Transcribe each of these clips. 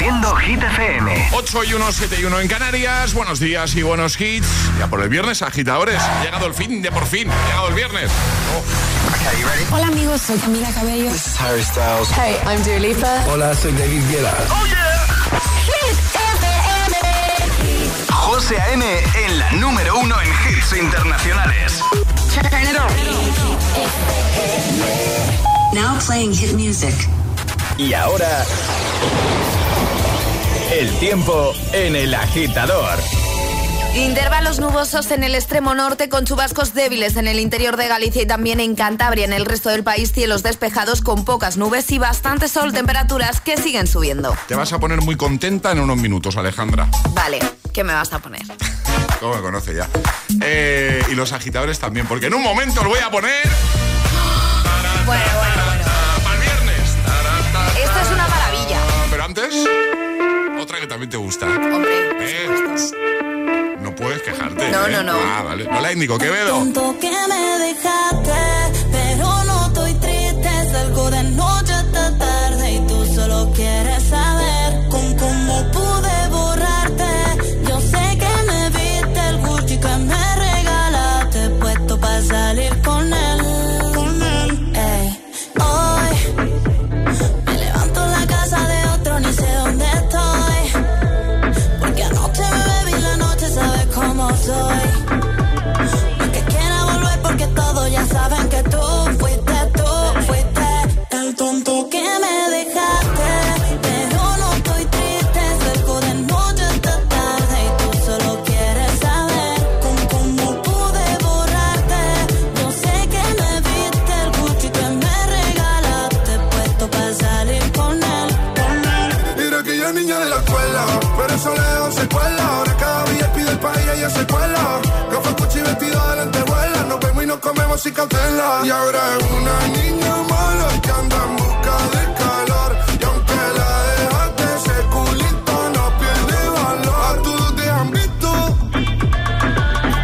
Haciendo Hit FM. 8 y 1, 7 y 1 en Canarias. Buenos días y buenos hits. Ya por el viernes, agitadores. Ha llegado el fin de por fin. Ha llegado el viernes. Oh. Hola amigos, soy Camila Cabello. This is Harry Styles. Hey, I'm Dua Lipa. Hola, soy David Guetta. Oh yeah. Hit FM. José A.M. en la número uno en hits internacionales. Turn it on. Now playing hit music. Y ahora, el tiempo en el agitador. Intervalos nubosos en el extremo norte con chubascos débiles en el interior de Galicia y también en Cantabria. En el resto del país cielos despejados con pocas nubes y bastante sol, temperaturas que siguen subiendo. Te vas a poner muy contenta en unos minutos, Alejandra. Vale, ¿qué me vas a poner? ¿Cómo me conoce ya? Eh, y los agitadores también, porque en un momento lo voy a poner... Bueno, bueno, bueno. Para el viernes. Esto es una maravilla. Pero antes, que también te gusta. Hombre. Eh, no puedes quejarte. No, ¿eh? no, no. Ah, vale. No la indico, Quevedo. Tanto que me dejaste, Y ahora es una niña mala que anda en busca de calor. Y aunque la dejaste, ese culito no pierde valor. A todos te han visto.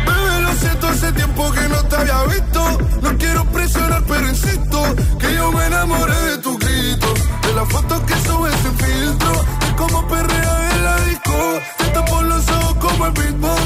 Bebé, lo siento, hace tiempo que no te había visto. No quiero presionar, pero insisto que yo me enamoré de tu grito. De las fotos que subes sin filtro. De cómo perrea en la disco. Te tapo los ojos como el beatbox.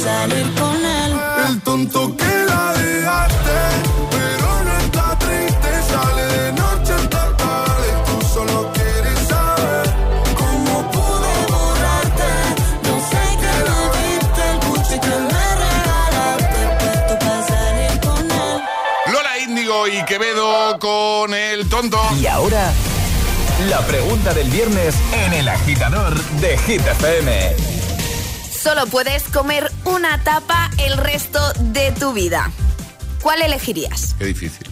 salir con él. El tonto que la dejaste, pero no está triste, sale de noche hasta tarde. Tú solo quieres saber ¿Cómo pude borrarte? Yo sé que me viste el Gucci que me regalaste. Puesto para salir con él. Lola Índigo y Quevedo con el tonto. Y ahora, la pregunta del viernes en el agitador de Hit FM. Solo puedes comer una tapa el resto de tu vida. ¿Cuál elegirías? Qué difícil.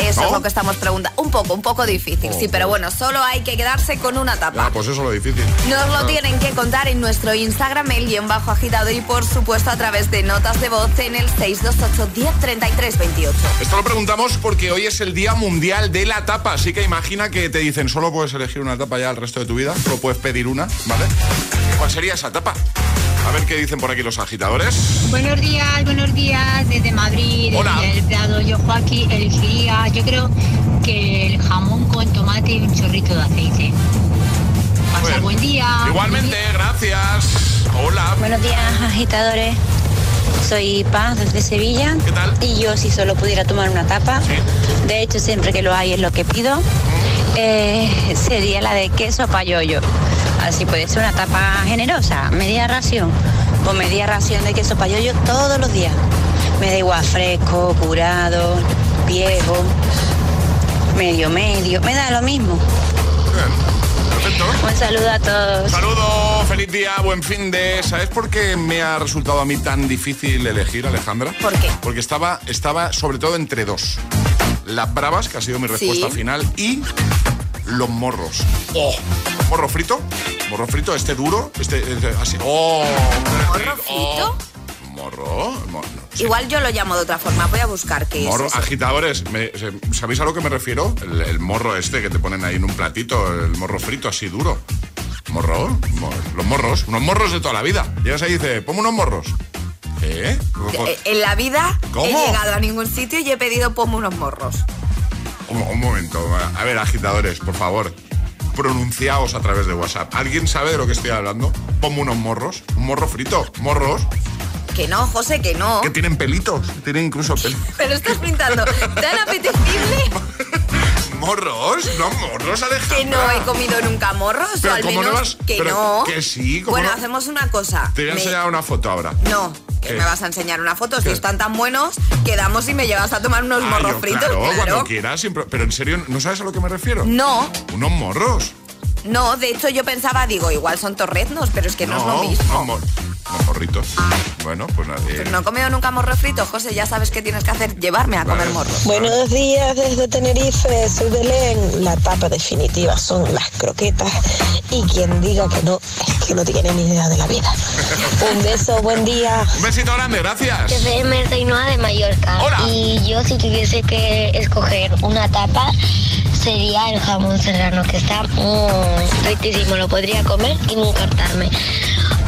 Eso ¿No? es lo que estamos preguntando. Un poco, un poco difícil, sí, pero bueno, solo hay que quedarse con una tapa. Ah, pues eso es lo difícil. Nos lo Ah. tienen que contar en nuestro Instagram, el guion bajo agitado y por supuesto a través de notas de voz en el 628 10 33 28. Esto lo preguntamos porque hoy es el Día Mundial de la Tapa, así que imagina que te dicen solo puedes elegir una tapa ya el resto de tu vida, solo puedes pedir una, ¿vale? ¿Cuál sería esa tapa? A ver qué dicen por aquí los agitadores. Buenos días, buenos días desde Madrid, Hola. desde el Prado. Yo, Joaquín, elegiría, yo creo que el jamón con tomate y un chorrito de aceite. Pasa buen día. Igualmente, gracias. Hola. Buenos días, agitadores. Soy Paz desde Sevilla. ¿Qué tal? Y yo si solo pudiera tomar una tapa, de hecho siempre que lo hay es lo que pido, eh, sería la de queso payoyo. Así puede ser una tapa generosa, media ración. O media ración de queso payoyo todos los días. Me da igual fresco, curado, viejo, medio medio, me da lo mismo. Perfecto. Un saludo a todos. Saludo, feliz día, buen fin de. ¿Sabes por qué me ha resultado a mí tan difícil elegir, Alejandra? ¿Por qué? Porque estaba, estaba sobre todo entre dos. Las bravas, que ha sido mi respuesta Sí. final, y los morros. ¡Oh! ¿Morro frito? ¿Morro frito? ¿Este duro? ¿Este, este así? ¡Oh! ¿Morro frito? ¿Morro? Mo- no, sí. Igual yo lo llamo de otra forma. Voy a buscar qué Morro, es. eso. agitadores, me- ¿sabéis a lo que me refiero? El, el morro este que te ponen ahí en un platito, el morro frito así duro. ¿Morro? Mo- Los morros, unos morros de toda la vida. Llegas ahí y dices, ponme unos morros. ¿Eh? Eh, En la vida ¿Cómo? he llegado a ningún sitio y he pedido ponme unos morros. Un, un momento, a ver, agitadores, por favor. Pronunciaos a través de WhatsApp. ¿Alguien sabe de lo que estoy hablando? Ponme unos morros. Un morro frito. Morros Que no, José, que no. que tienen pelitos. Tienen incluso pelitos. Pero estás pintando tan apetecible ¿Morros? No, morros, Alejandra. que no he comido nunca morros. Pero o al ¿cómo no menos vas- que pero no. que sí, ¿cómo Bueno, no? hacemos una cosa. Te voy a Me- enseñar una foto ahora. No, que ¿Qué? me vas a enseñar una foto. Si ¿Qué? están tan buenos, quedamos y me llevas a tomar unos Ah, morros yo, fritos. Claro, claro. cuando quieras. Pero en serio, ¿no sabes a lo que me refiero? No, Unos morros. no, de hecho yo pensaba, digo, igual son torreznos, pero es que no, es lo mismo. unos morritos. Bueno, pues nada. eh, No he comido nunca morro frito, José, ya sabes qué tienes que hacer, llevarme a comer morros. Buenos días desde Tenerife, soy Belén. La tapa definitiva son las croquetas y quien diga que no es que no tiene ni idea de la vida. Un beso, buen día. Un besito grande, gracias. Merta Ainhoa de Mallorca. Hola. Y yo si tuviese que escoger una tapa sería el jamón serrano, que está mm, riquísimo. Lo podría comer y nunca hartarme.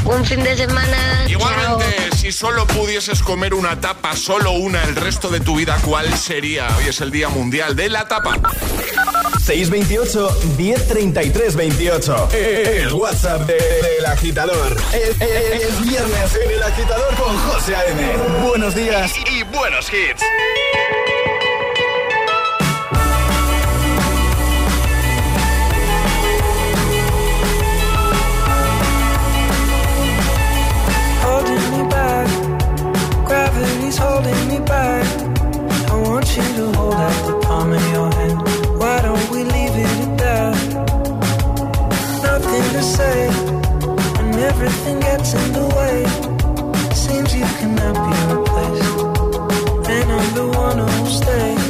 Un fin de semana. Igualmente, si solo pudieses comer una tapa, solo una el resto de tu vida, ¿cuál sería? Hoy es el Día Mundial de la Tapa. 628 1033 28. El WhatsApp de- del agitador. Es, es- es viernes en el agitador con José A.M. Buenos días y, y buenos hits. Seems you cannot be replaced, and I'm the one who'll stay.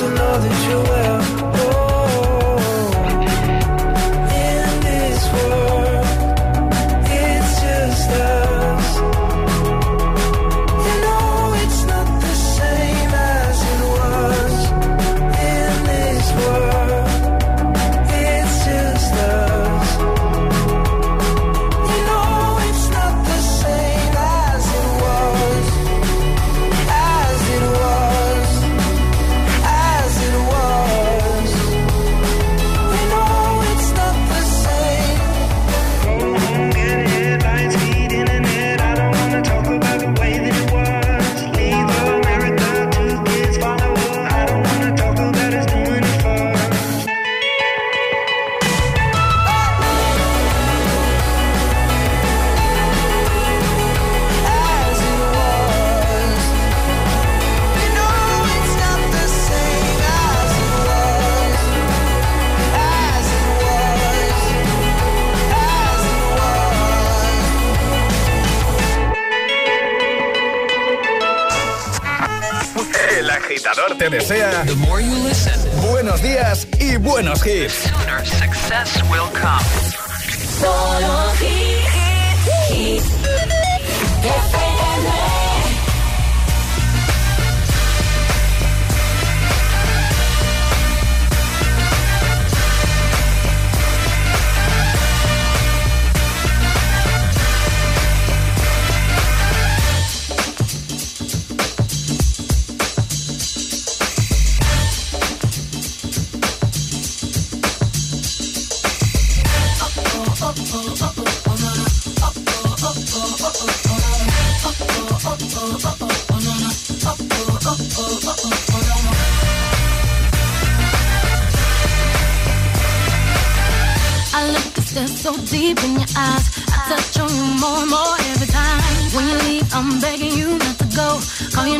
just another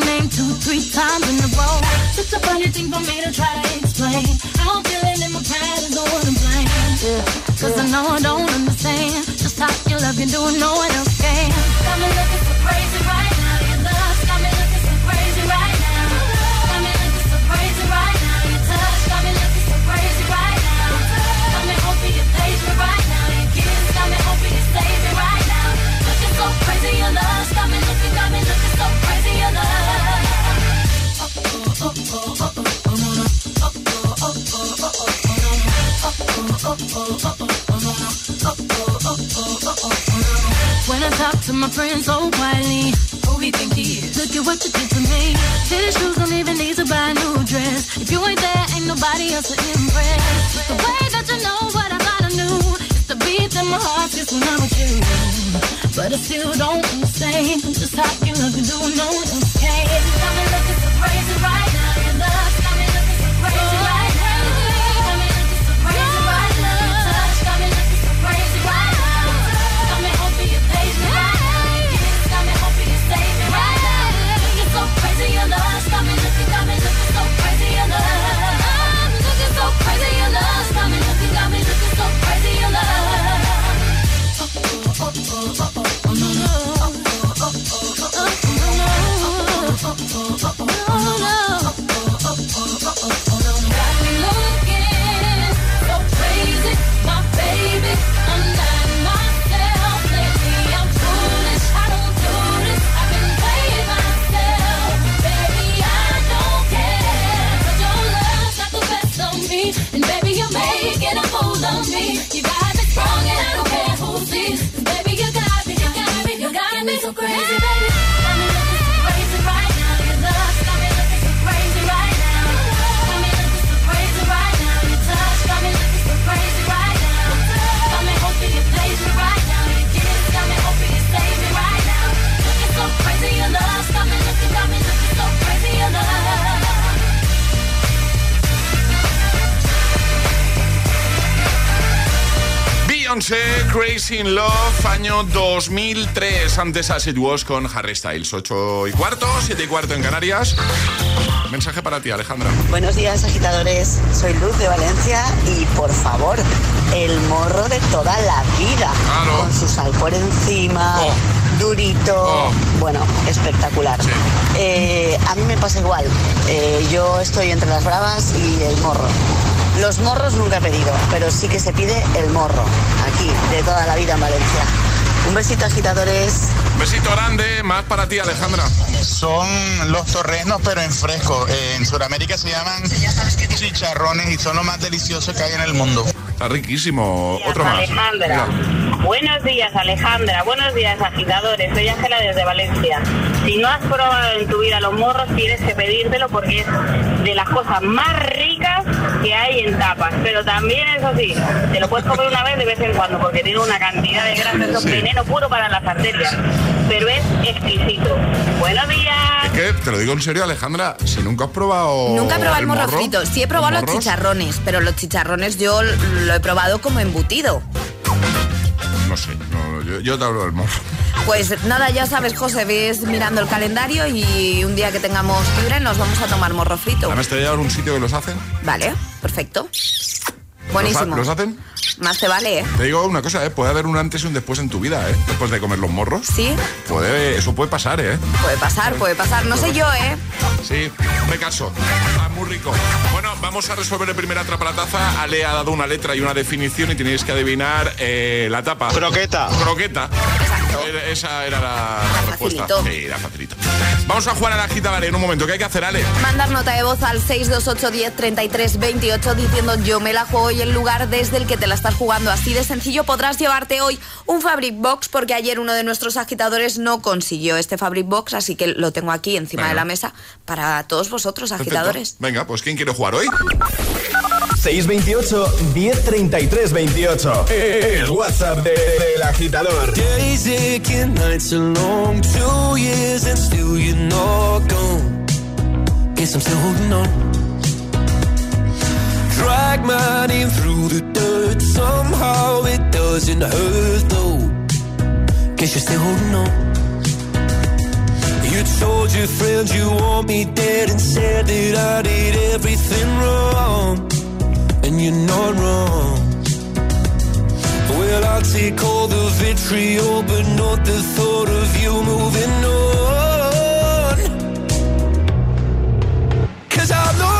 name two, three times in a row. Such a funny thing for me to try to explain. How I'm feeling in my pride is the one to blame. Yeah. Cause I know I don't understand just how you love you doing no one else can. Got me looking so crazy right now. Your love got me looking so crazy right now. Got me looking so crazy right now. Your touch got me looking so crazy right now. Got me hoping you page me right now. Your kiss got me hoping you save me right now. Looking so crazy, your love When I talk to my friends oh, so quietly, who he think he is? Look at what you did to me. His shoes don't even need to buy a new dress. If you ain't there, ain't nobody else to impress. It's the way that you know what I thought I knew. It's the beat in my heart just when I'm with you. But I still don't understand just how you love me doing no one else can. Crazy, Crazy in Love, año 2003. Antes As It Was con Harry Styles. 8 y cuarto, 7 y cuarto en Canarias. Mensaje para ti, Alejandra. Buenos días, agitadores. Soy Luz de Valencia y por favor, el morro de toda la vida. Con su sal por encima, durito. Bueno, espectacular. Eh, a mí me pasa igual. Eh, yo estoy entre las bravas y el morro. Los morros nunca he pedido, pero sí que se pide el morro, aquí, de toda la vida en Valencia. Un besito, agitadores. Besito grande, más para ti, Alejandra. Son los torresnos, pero en fresco. Eh, en Sudamérica se llaman chicharrones y son lo más delicioso que hay en el mundo. Está riquísimo. Otro más. Alejandra. Buenos días, Alejandra. Buenos días, agitadores. Soy Ángela desde Valencia. Si no has probado en tu vida los morros, tienes que pedírtelo porque es de las cosas más ricas que hay en tapas. Pero también, eso sí, te lo puedes comer una vez de vez en cuando porque tiene una cantidad de grasa, eso es Sí. veneno puro para las arterias. Pero es exquisito. Buenos días. Es que, te lo digo en serio, Alejandra, si nunca has probado. Nunca he probado el morro, morro, frito. Sí he probado los chicharrones, pero los chicharrones yo lo he probado como embutido. No sé, no, yo, yo te hablo del morro. Pues nada, ya sabes, José, ves mirando el calendario y un día que tengamos libre nos vamos a tomar morro frito. ¿Además te voy a un sitio que los hacen? Vale, perfecto. Buenísimo. ¿Los, hacen? Más te vale, ¿eh? Te digo una cosa, ¿eh? Puede haber un antes y un después en tu vida, ¿eh? Después de comer los morros. Sí. Puede, eso puede pasar, ¿eh? Puede pasar, puede pasar. No sé yo, ¿eh? Sí, me caso. Ah, muy rico. Bueno, vamos a resolver el primer atrapa la taza. Ale ha dado una letra y una definición y tenéis que adivinar eh, la tapa. Croqueta. Croqueta. Esa era la, respuesta. Sí, era facilito. Vamos a jugar a la gita, vale, en un momento. ¿Qué hay que hacer, Ale? Mandar nota de voz al 628 10 33 28 diciendo yo me la juego y el lugar desde el que te la estás jugando. Así de sencillo podrás llevarte hoy un Fabric Box porque ayer uno de nuestros agitadores no consiguió este Fabric Box, así que lo tengo aquí encima Venga. de la mesa para todos vosotros, Perfecto. agitadores. Venga, pues ¿quién quiere jugar hoy? 628 1033 28. El WhatsApp de- del agitador. Days aching, nights are long, two years and still you're not gone. Guess I'm still holding on. Drag my name through the dirt, somehow it doesn't hurt though. Guess you're still holding on. You told your friends you want me dead and said that I did everything wrong. And you're not wrong. Well, I'll take all the vitriol, but not the thought of you moving on. Cause I'm not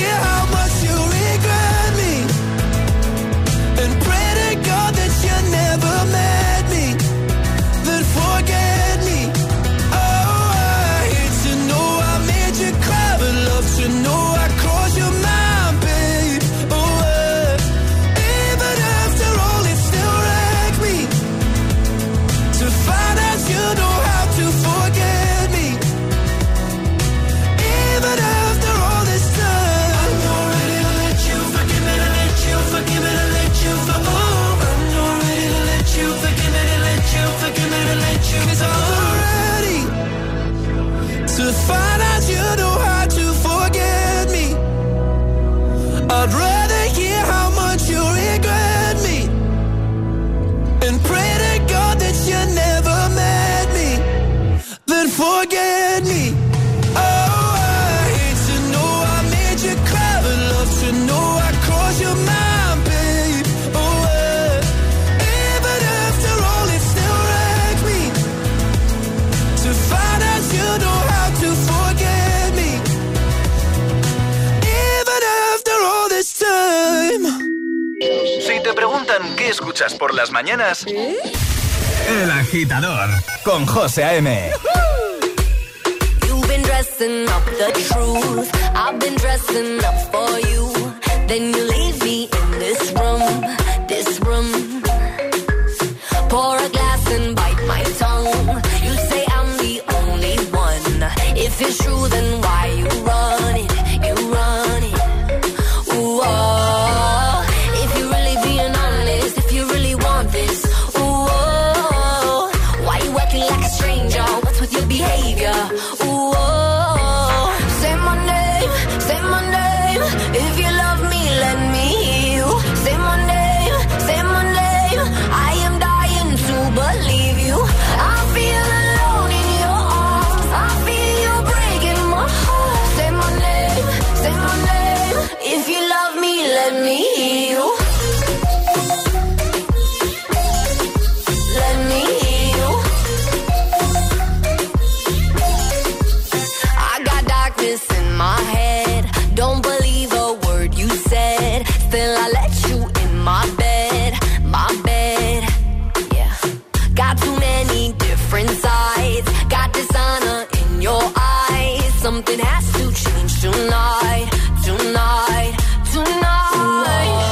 How preguntan qué escuchas por las mañanas, El agitador con José A.M. You've been dressing up the truth. I've been dressing up for you. Then you leave me in this room, this room. Pour a glass and bite my tongue. You say I'm the only one. If it's true, then why to change tonight, tonight, tonight.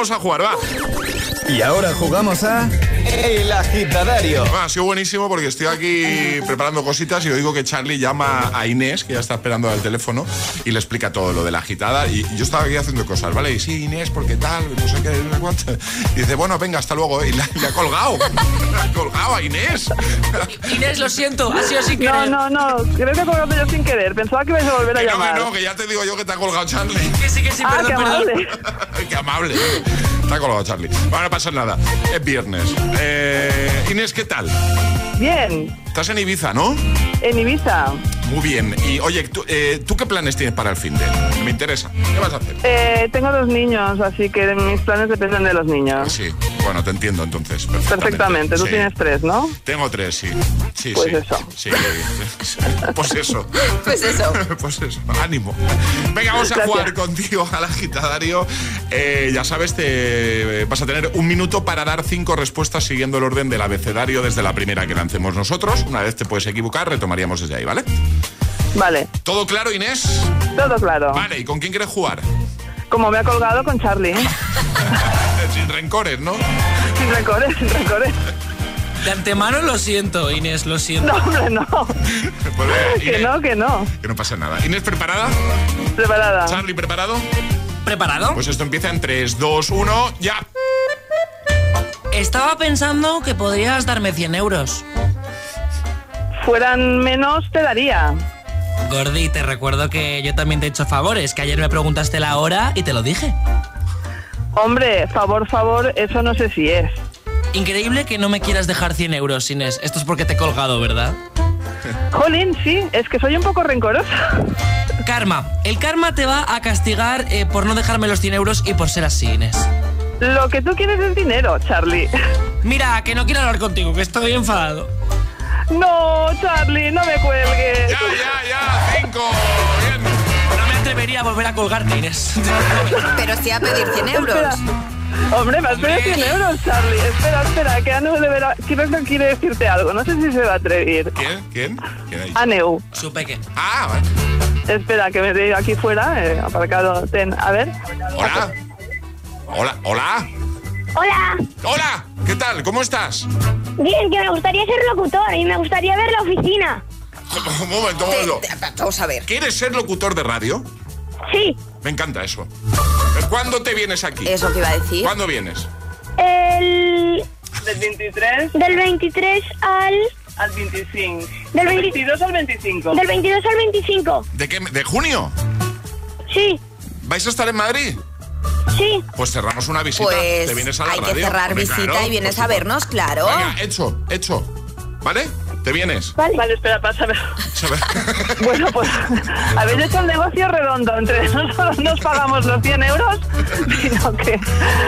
Vamos a jugar, va. Y ahora jugamos a El Agitadario. Va, ha sido buenísimo porque estoy aquí preparando cositas y oigo que Charlie llama a Inés, que ya está esperando al teléfono, y le explica todo lo de la agitada. Y yo estaba aquí haciendo cosas, ¿vale? Y sí, Inés, porque tal, no sé qué, no sé cuánto. Y dice, bueno, venga, hasta luego. Y la, le ha colgado. Le ha colgado a Inés. Inés, lo siento, ha sido sin No, querer. no, no, creo que he colgado yo sin querer. Pensaba que ibas a volver a Que no, llamar. que no, que ya te digo yo que te ha colgado Charlie. Que sí, que sí, Ah, perdón, qué perdón. amable. Qué amable. Ha colgado Charlie. Bueno, no pasa nada. Es viernes. Eh, Inés, ¿qué tal? Bien, Estás en Ibiza, ¿no? en Ibiza. Muy bien. Y oye, ¿tú, eh, ¿tú qué planes tienes para el fin de? Me interesa. ¿Qué vas a hacer? Eh, tengo dos niños, así que mis planes dependen de los niños. Sí, bueno, te entiendo entonces. Perfectamente, tú Sí. tienes tres, ¿no? Tengo tres, sí. Sí, Pues sí. eso. Sí, sí. Pues eso. Pues eso. Pues eso, ánimo. Venga, vamos a Gracias. jugar contigo al agitadario. Eh, ya sabes, te vas a tener un minuto para dar cinco respuestas siguiendo el orden del abecedario desde la primera que lancemos nosotros. Una vez te puedes equivocar, retomaríamos desde ahí, ¿vale? Vale, ¿Todo claro, Inés? todo claro. Vale, ¿y con quién quieres jugar? Como me ha colgado con Charlie. ¿eh? Sin rencores, ¿no? Sin rencores, sin rencores. De antemano lo siento, Inés, lo siento. No, hombre, no. Pues Que Inés, no, que no. que no pasa nada. Inés, ¿preparada? Preparada. Charlie, ¿preparado? ¿Preparado? Pues esto empieza en 3, 2, 1, ya. Estaba pensando que podrías darme 100 euros. Fueran menos, te daría. Gordi, te recuerdo que yo también te he hecho favores, que ayer me preguntaste la hora y te lo dije. Hombre, favor, favor, eso no sé si es. Increíble que no me quieras dejar 100 euros, Inés. Esto es porque te he colgado, ¿verdad? Jolín, sí, es que soy un poco rencorosa. Karma. El karma te va a castigar eh, por no dejarme los 100 euros y por ser así, Inés. Lo que tú quieres es dinero, Charlie. Mira, que no quiero hablar contigo, que estoy enfadado. No, Charlie, no me cuelgues. Ya, ya, ya. 5. Bien. No me atrevería a volver a colgarte, Inés. Pero sí a pedir 100 euros. Espera. Hombre, me has pedido 100 euros, Charlie. Espera, espera, que Anu de vera- creo que quiere decirte algo. No sé si se va a atrever. ¿Quién? ¿Quién? ¿Quién ha dicho? Aneu. Supe que. Ah, vale. Espera, que me veo aquí fuera, eh, aparcado. Ten, a ver. Hola. Hola, hola. Hola, Hola. ¿Qué tal? ¿Cómo estás? bien, que me gustaría ser locutor y me gustaría ver la oficina. Un momento, un momento. Vamos a ver. ¿Quieres ser locutor de radio? Sí, Me encanta eso. ¿Cuándo te vienes aquí? Eso que iba a decir. ¿Cuándo vienes? el Del 23 del 23 al al 25. Del 20 22 al 25. del 22 al 25. ¿De qué? ¿De junio? Sí, ¿Vais a estar en Madrid? Sí. Pues cerramos una visita. Pues te vienes a la hay radio. que cerrar Hombre, visita claro, y vienes a vernos, claro. Venga, hecho, hecho. ¿Vale? ¿Te vienes? Vale, vale espera, pásame. Bueno, pues habéis hecho el negocio redondo. Entre no solo nos pagamos los 100 euros, sino que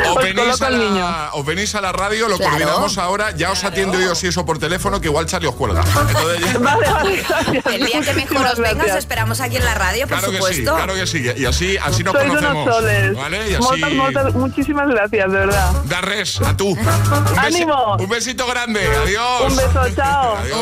O os venís, coloco a el niño. la, o venís a la radio, lo Claro. coordinamos ahora, ya os atiendo yo si eso por teléfono, que igual Charlie os cuelga. Entonces ya- Vale, vale, gracias. El día que mejor os vengas, os esperamos aquí en la radio, por Claro que sí, supuesto. claro que sí. Y así, así nos Sois conocemos. unos soles. ¿Vale? Y así. Muchísimas gracias, de verdad. Da res, a tú. Un, ¡Ánimo! un besito grande. Adiós. Un beso, chao. Adiós,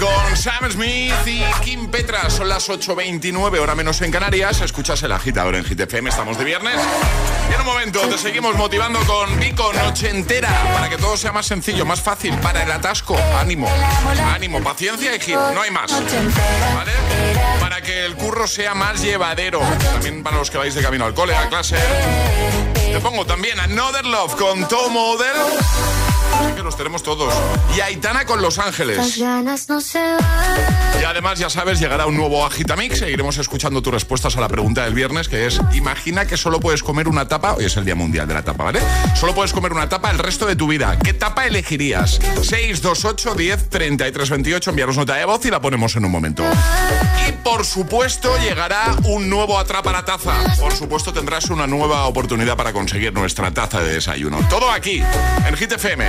Con Sam Smith y Kim Petra. Son las 8.29, hora menos en Canarias. Escuchas el agitador en GTFM. Estamos de viernes. Y en un momento te seguimos motivando con Vico Noche Entera para que todo sea más sencillo, más fácil. Para el atasco, ánimo, ánimo, paciencia y hit. No hay más. ¿Vale? Para que el curro sea más llevadero. También para los que vais de camino al cole, a clase. Te pongo también Another Love con Tom Odell. Que los tenemos todos. Y Aitana con Los Ángeles. Las ganas no se van. Y además, ya sabes, llegará un nuevo Agitamix. Seguiremos escuchando tus respuestas a la pregunta del viernes, que es: Imagina que solo puedes comer una tapa. Hoy es el Día Mundial de la Tapa, ¿vale? Solo puedes comer una tapa el resto de tu vida. ¿Qué tapa elegirías? 628 10 33 28. Enviaros nota de voz y la ponemos en un momento. Y por supuesto, llegará un nuevo Atrapa la Taza. Por supuesto, tendrás una nueva oportunidad para conseguir nuestra taza de desayuno. Todo aquí, en Hit FM,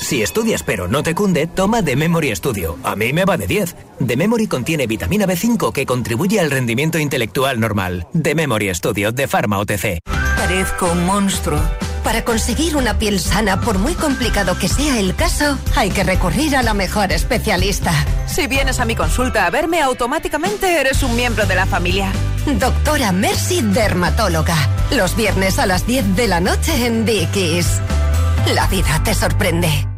Si estudias pero no te cunde, toma The Memory Studio. A mí me va de 10. The Memory contiene vitamina B5 que contribuye al rendimiento intelectual normal. The Memory Studio de Pharma OTC. Parezco un monstruo. para conseguir una piel sana, por muy complicado que sea el caso, hay que recurrir a la mejor especialista. Si vienes a mi consulta a verme, automáticamente eres un miembro de la familia. Doctora Mercy Dermatóloga. Los viernes a las 10 de la noche en Dickies. La vida te sorprende.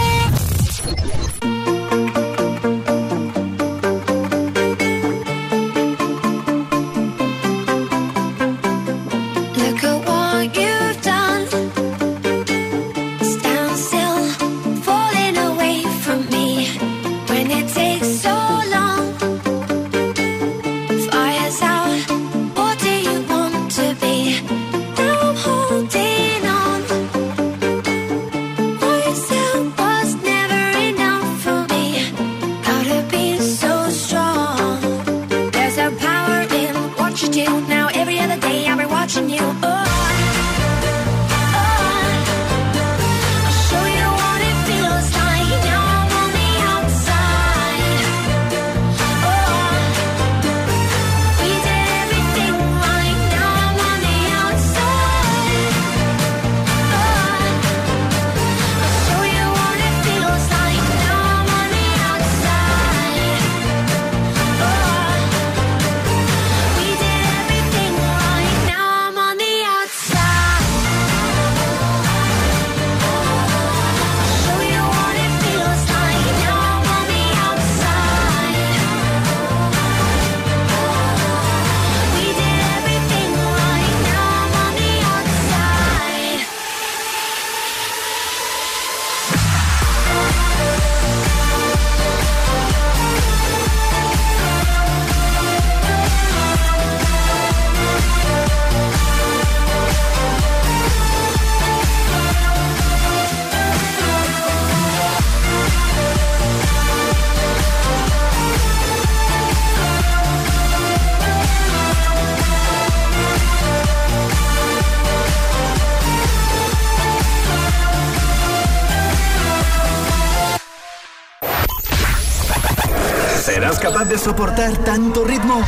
De soportar tanto ritmo?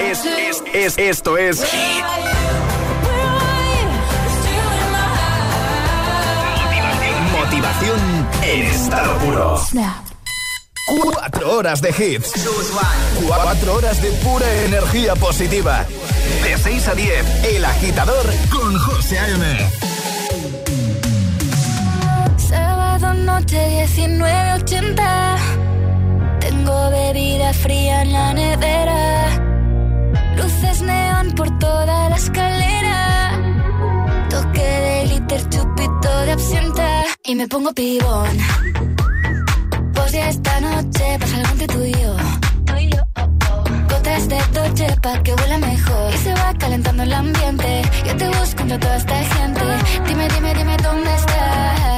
Es, es, es, esto es Motivación en estado puro. Cuatro horas de hits. Cuatro horas de pura energía positiva. De 6 a 10, El Agitador con José A.M. fría en la nevera. Luces neón por toda la escalera. Toque de glitter, chupito de absenta. Y me pongo pibón. Pues ya esta noche pasa algo entre tú y yo. Gotas de Dolce pa' que huela mejor. Y se va calentando el ambiente. Yo te busco entre toda esta gente. Dime, dime, dime dónde está.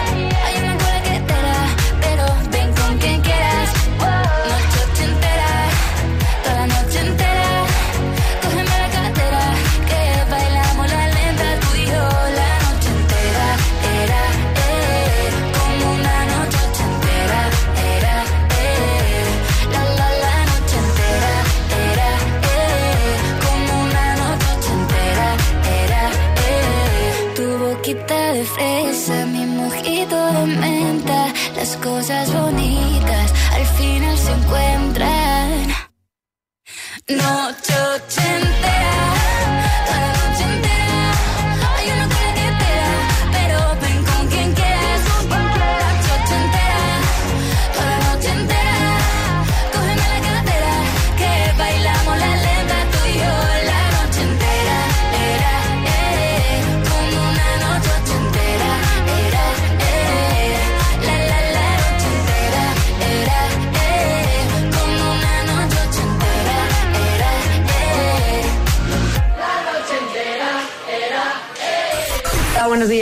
Las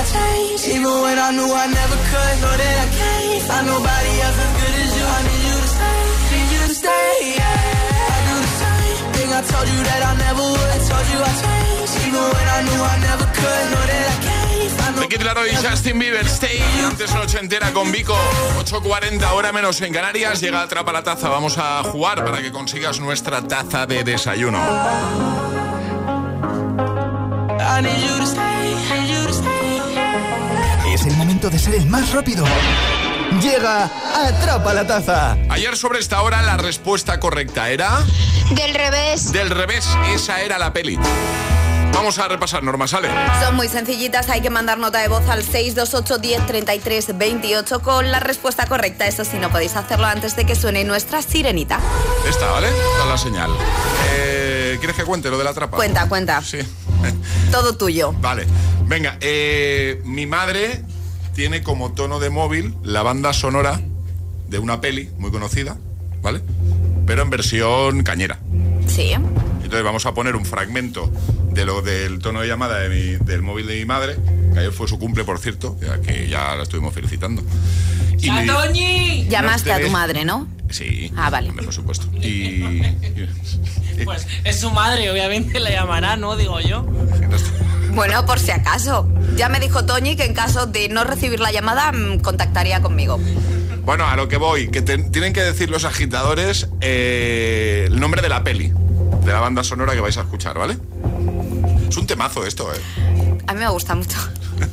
I changed, even when I knew I never could. Know that I can't find nobody else as good as you. I need you to stay, need you to stay. Yeah. I do the same thing I told you that I never would. I told you I changed, even when I knew I never could. Know that I can't find The Kid Laroi y Justin Bieber, Stay. Antes noche entera con Vico. 8.40, hora menos en Canarias. Llega Atrapa la Taza. Vamos a jugar para que consigas nuestra taza de desayuno. I need you to stay, Es el momento de ser el más rápido. Llega Atrapa la Taza. Ayer sobre esta hora la respuesta correcta era... Del revés. Del revés, esa era la peli. Vamos a repasar, Norma, sale. Son muy sencillitas, hay que mandar nota de voz al 628 10 33 28 con la respuesta correcta. Eso sí, no podéis hacerlo antes de que suene nuestra sirenita. Esta, ¿vale? Esta es la señal. Eh, ¿Quieres que cuente lo de la trapa? Cuenta, cuenta. Sí. Todo tuyo. Vale. Venga, eh, mi madre tiene como tono de móvil la banda sonora de una peli muy conocida, ¿vale? Pero en versión cañera. Sí. Entonces vamos a poner un fragmento de lo del tono de llamada de mi- del móvil de mi madre, que ayer fue su cumple, por cierto, ya que ya la estuvimos felicitando. Y me- ¡Satoñi! Llamaste a tu madre, ¿no? Sí. Ah, vale. Por supuesto. Y... Pues es su madre, obviamente la llamará, ¿no? Digo yo. Bueno, por si acaso. Ya me dijo Toñi que en caso de no recibir la llamada, mm, contactaría conmigo. Bueno, a lo que voy, que te- tienen que decir los agitadores eh, el nombre de la peli, de la banda sonora que vais a escuchar, ¿vale? Es un temazo esto, ¿eh? A mí me gusta mucho.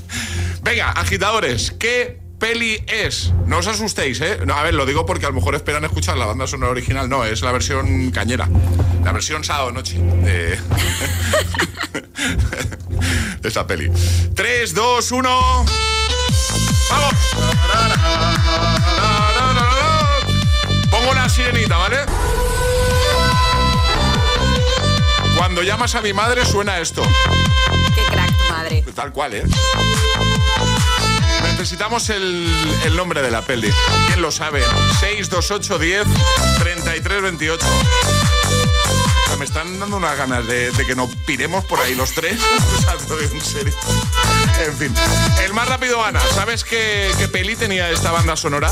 Venga, agitadores, ¿qué peli es? No os asustéis, ¿eh? No, a ver, lo digo porque a lo mejor esperan escuchar la banda sonora original. No, es la versión cañera. La versión sábado-noche de... de esa peli. 3, 2, 1... ¡Vamos! Pongo la sirenita, ¿vale? Cuando llamas a mi madre suena esto. Tal cual, ¿eh? Necesitamos el, el nombre de la peli. ¿Quién lo sabe? 628 10 33 28. O sea, me están dando unas ganas de, que nos piremos por ahí los tres. En fin. El más rápido Ana. ¿Sabes qué peli tenía esta banda sonora?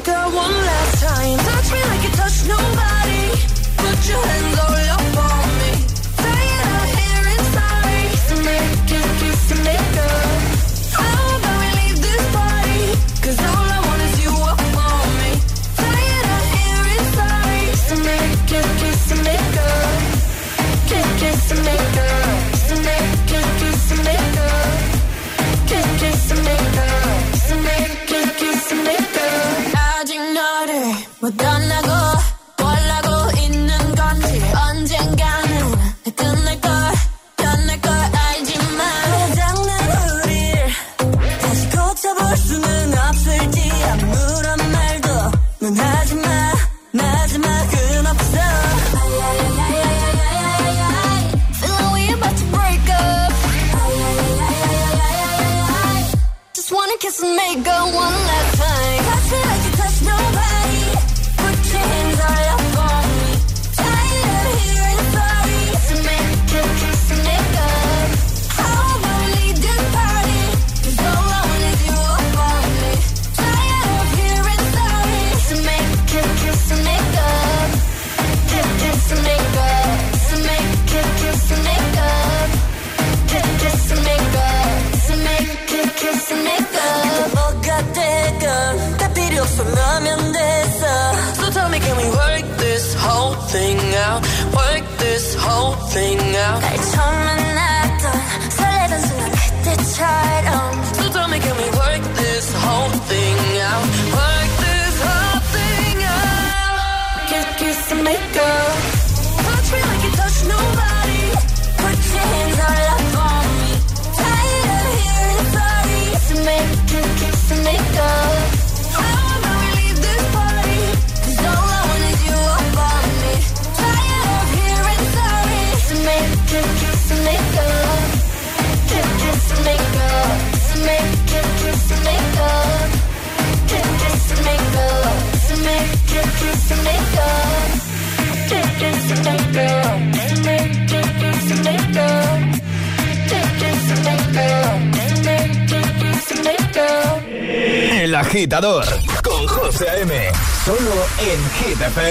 Kiss and one last time. Touch me like you touch nobody. Put your hands all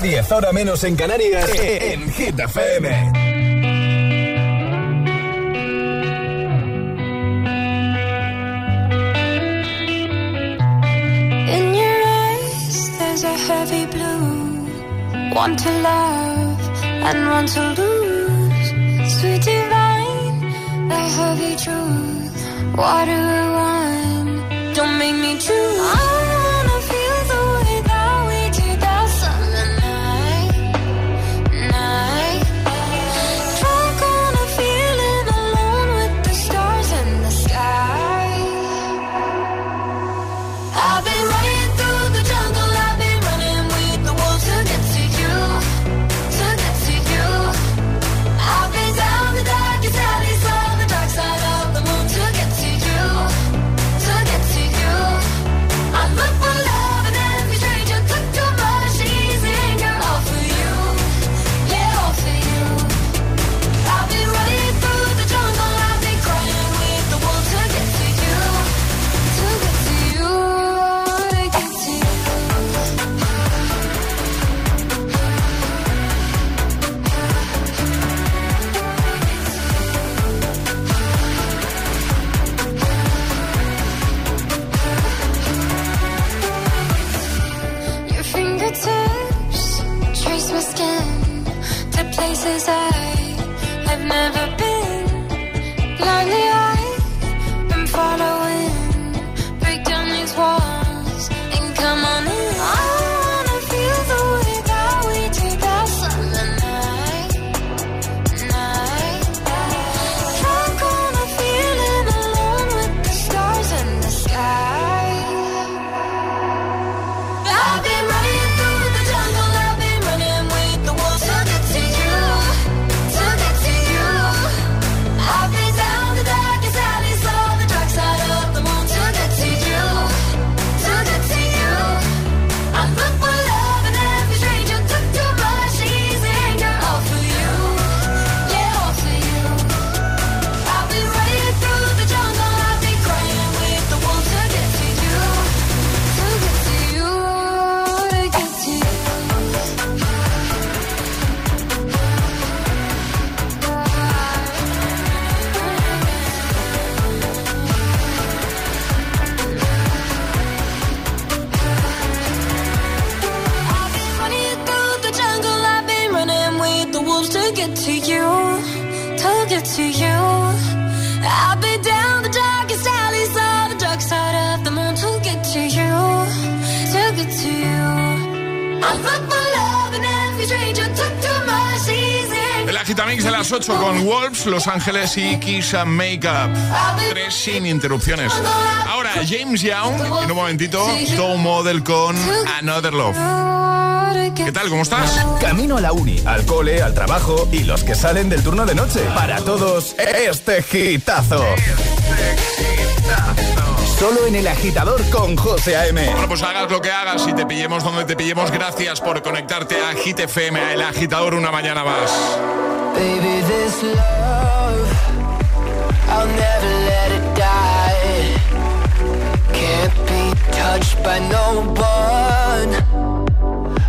10, hora menos en Canarias, e, e, en Hit FM. In your eyes, there's a heavy blue. One to love and one to lose. Sweet divine, the heavy truth. Water El Agitamix de las 8 con Wolves, Los Ángeles y Kiss and Makeup. Tres sin interrupciones. Ahora James Young, en un momentito, Toe Model con Another Love. ¿Qué tal? ¿Cómo estás? Camino a la uni, al cole, al trabajo y los que salen del turno de noche. Para todos, este hitazo. Este hitazo. Solo en el agitador con José A.M. Bueno, pues hagas lo que hagas y te pillemos donde te pillemos. Gracias por conectarte a Hit FM, a el agitador, una mañana más. Baby, this love, I'll never let it die. Can't be touched by no one.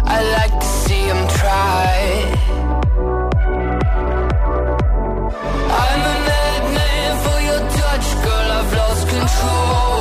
I like to see him try. I'm a madman for your touch, girl. I've lost control.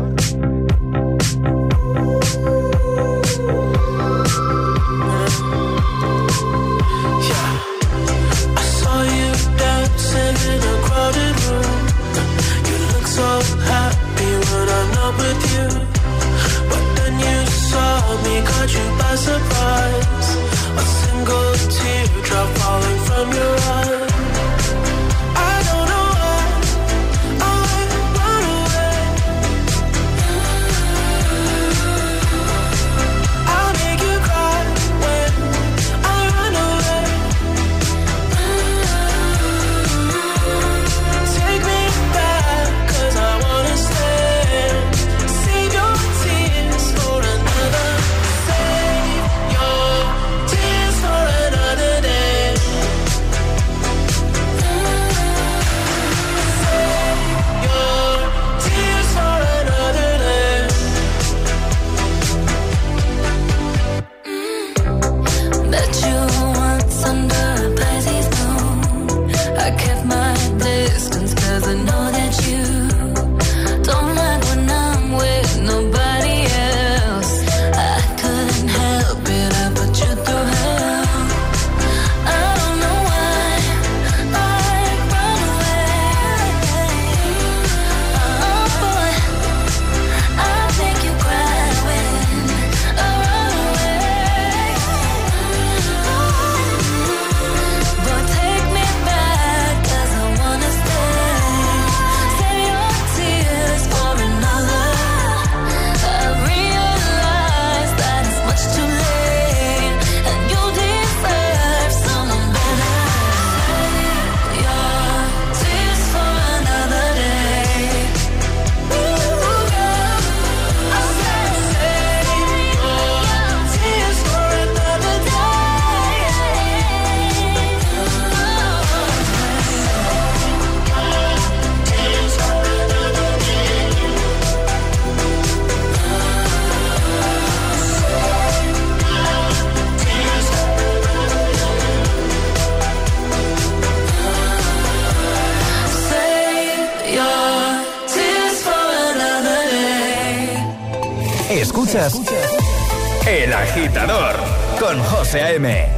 con